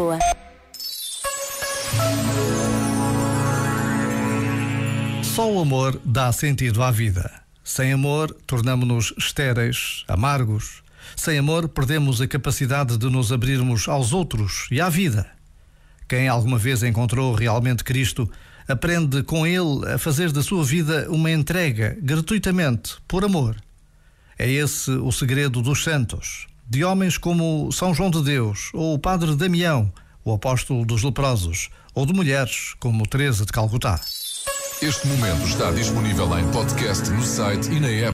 Lisboa. Só o amor dá sentido à vida. Sem amor, tornamos-nos estéreis, amargos. Sem amor, perdemos a capacidade de nos abrirmos aos outros e à vida. Quem alguma vez encontrou realmente Cristo aprende com ele a fazer da sua vida uma entrega gratuitamente, por amor. É esse o segredo dos santos, de homens como São João de Deus ou o Padre Damião, o apóstolo dos leprosos, ou de mulheres como Teresa de Calcutá. Este momento está disponível em podcast no site e na app.